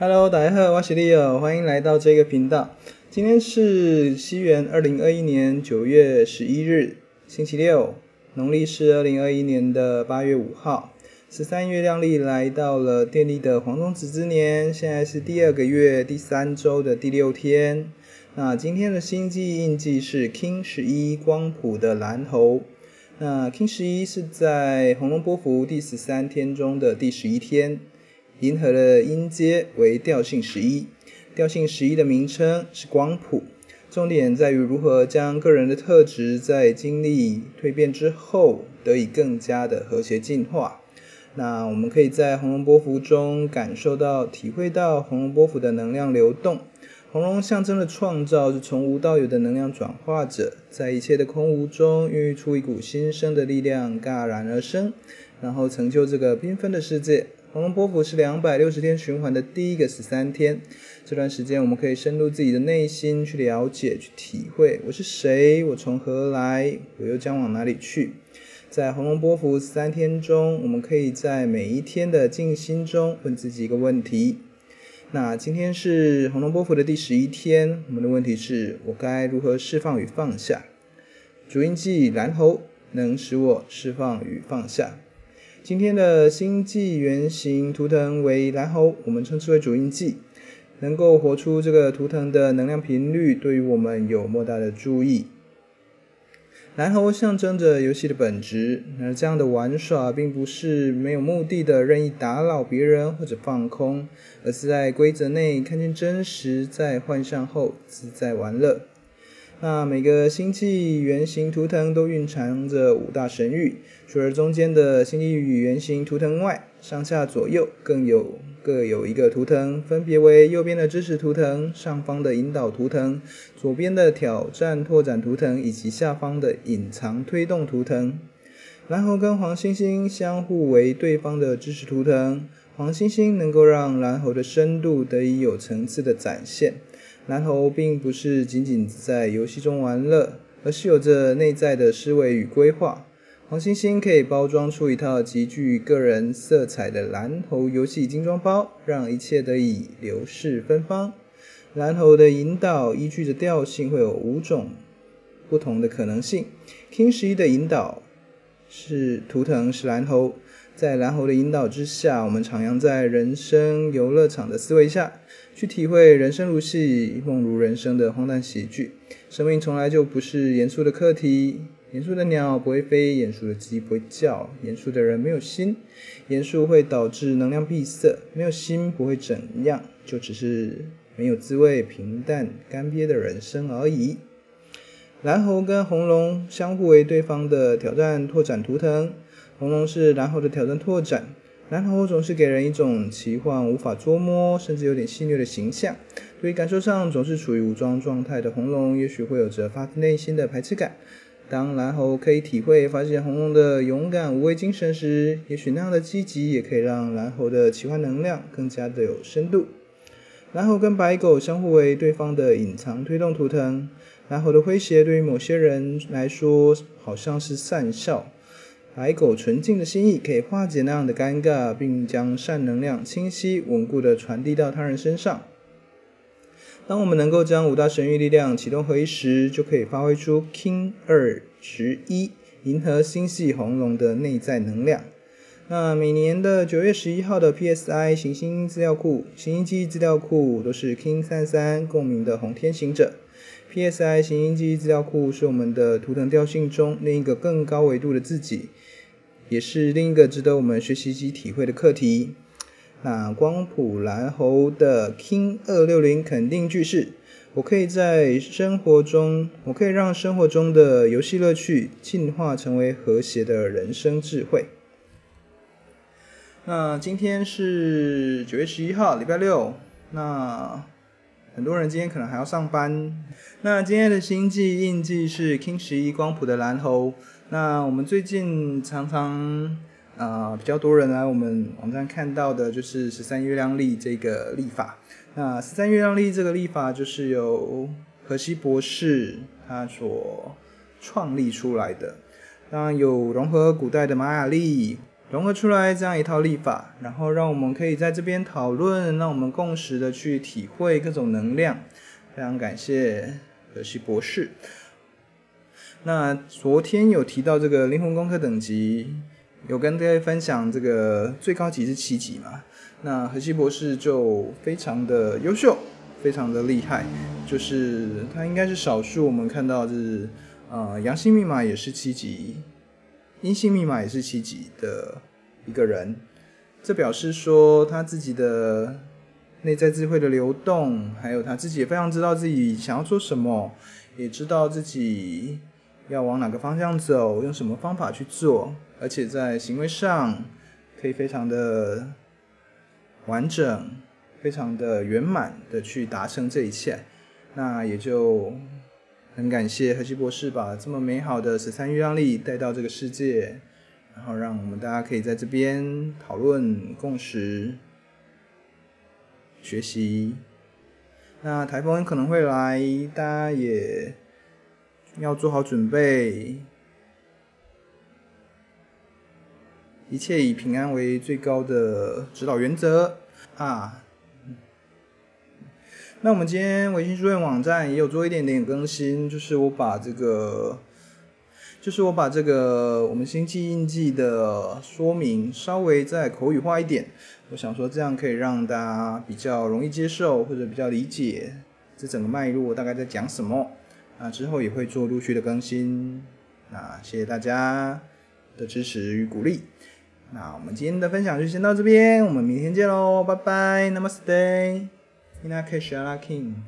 Hello，大家好，我是 Leo，欢迎来到这个频道。今天是西元二零二一年九月十一日，星期六，农历是二零二一年的八月五号。十三月亮历来到了电力的黄种子之年，现在是第二个月第三周的第六天。那今天的星际印记是 King 十一光谱的蓝猴。那 King 十一是在红龙波符第十三天中的第十一天，银河的音阶为调性十一。调性十一的名称是光谱，重点在于如何将个人的特质在经历蜕变之后得以更加的和谐进化。那我们可以在红龙波符中感受到、体会到红龙波符的能量流动。红龙象征的创造是从无到有的能量转化者，在一切的空无中孕育出一股新生的力量，戛然而生，然后成就这个缤纷的世界。红龙波符是两百六十天循环的第一个十三天，这段时间我们可以深入自己的内心去了解、去体会我是谁，我从何来，我又将往哪里去。在红龙波符十三天中，我们可以在每一天的静心中问自己一个问题。那今天是红龙波符的第十一天，我们的问题是：我该如何释放与放下？主印记蓝猴能使我释放与放下。今天的星际原型图腾为蓝猴，我们称之为主印记，能够活出这个图腾的能量频率，对于我们有莫大的助益。蓝猴象征着游戏的本质，而这样的玩耍并不是没有目的的任意打扰别人或者放空，而是在规则内看见真实，在幻象后自在玩乐。那每个星际原型图腾都蕴藏着五大神域，除了中间的星际原型图腾外，上下左右更有各有一个图腾，分别为右边的支持图腾、上方的引导图腾、左边的挑战拓展图腾以及下方的隐藏推动图腾。蓝猴跟黄星星相互为对方的支持图腾，黄星星能够让蓝猴的深度得以有层次的展现。蓝猴并不是仅仅在游戏中玩乐，而是有着内在的思维与规划。黄星星可以包装出一套极具个人色彩的蓝猴游戏精装包，让一切得以流逝芬芳。蓝猴的引导依据着调性会有五种不同的可能性。King 十一的引导是图腾是蓝猴。在蓝猴的引导之下，我们徜徉在人生游乐场的思维下，去体会人生如戏，梦如人生的荒诞喜剧。生命从来就不是严肃的课题，严肃的鸟不会飞，严肃的鸡不会叫，严肃的人没有心，严肃会导致能量闭塞，没有心不会怎样，就只是没有滋味、平淡、干瘪的人生而已。蓝猴跟红龙相互为对方的挑战拓展图腾。红龙是蓝猴的挑战拓展，蓝猴总是给人一种奇幻、无法捉摸，甚至有点戏谑的形象。对于感受上总是处于武装状态的红龙，也许会有着发自内心的排斥感。当蓝猴可以体会、发现红龙的勇敢、无畏精神时，也许那样的积极也可以让蓝猴的奇幻能量更加的有深度。蓝猴跟白狗相互为对方的隐藏推动图腾，蓝猴的诙谐对于某些人来说好像是讪笑。白狗纯净的心意可以化解那样的尴尬，并将善能量清晰稳固地传递到他人身上。当我们能够将五大神域力量启动合一时，就可以发挥出 King 二十一银河星系红龙的内在能量。那每年的九月十一号的 PSI 行星资料库、行星记忆资料库都是 King 三三共鸣的红天行者。PSI 行星记忆资料库是我们的图腾调性中另一个更高维度的自己。也是另一个值得我们学习及体会的课题。那光谱蓝猴的 King 二六零肯定句式：我可以在生活中，我可以让生活中的游戏乐趣进化成为和谐的人生智慧。那今天是九月十一号，礼拜六。那很多人今天可能还要上班。那今天的星际印记是 King 十一光谱的蓝猴。那我们最近常常啊、比较多人来我们网站看到的就是十三月亮历这个历法。那十三月亮历这个历法就是由荷西博士他所创立出来的。当然有融合古代的玛雅历、融合出来这样一套立法，然后让我们可以在这边讨论，让我们共识的去体会各种能量。非常感谢荷西博士。那昨天有提到这个灵魂功课等级，有跟大家分享这个最高级是七级嘛？那荷西博士就非常的优秀，非常的厉害，就是他应该是少数我们看到是，呃，阳性密码也是七级。阴性密码也是七级的一个人，这表示说他自己的内在智慧的流动，还有他自己也非常知道自己想要做什么，也知道自己要往哪个方向走，用什么方法去做，而且在行为上可以非常的完整，非常的圆满的去达成这一切，那也就。很感谢何西博士把这么美好的十三月亮历带到这个世界，然后让我们大家可以在这边讨论、共识、学习。那台风可能会来，大家也要做好准备。一切以平安为最高的指导原则啊。那我们今天维新书院网站也有做一点点更新，就是我把这个，就是我把这个我们星际印记的说明稍微再口语化一点。我想说这样可以让大家比较容易接受，或者比较理解这整个脉络大概在讲什么。啊，之后也会做陆续的更新。那谢谢大家的支持与鼓励。那我们今天的分享就先到这边，我们明天见喽，拜拜，Namaste。Hinakesh King.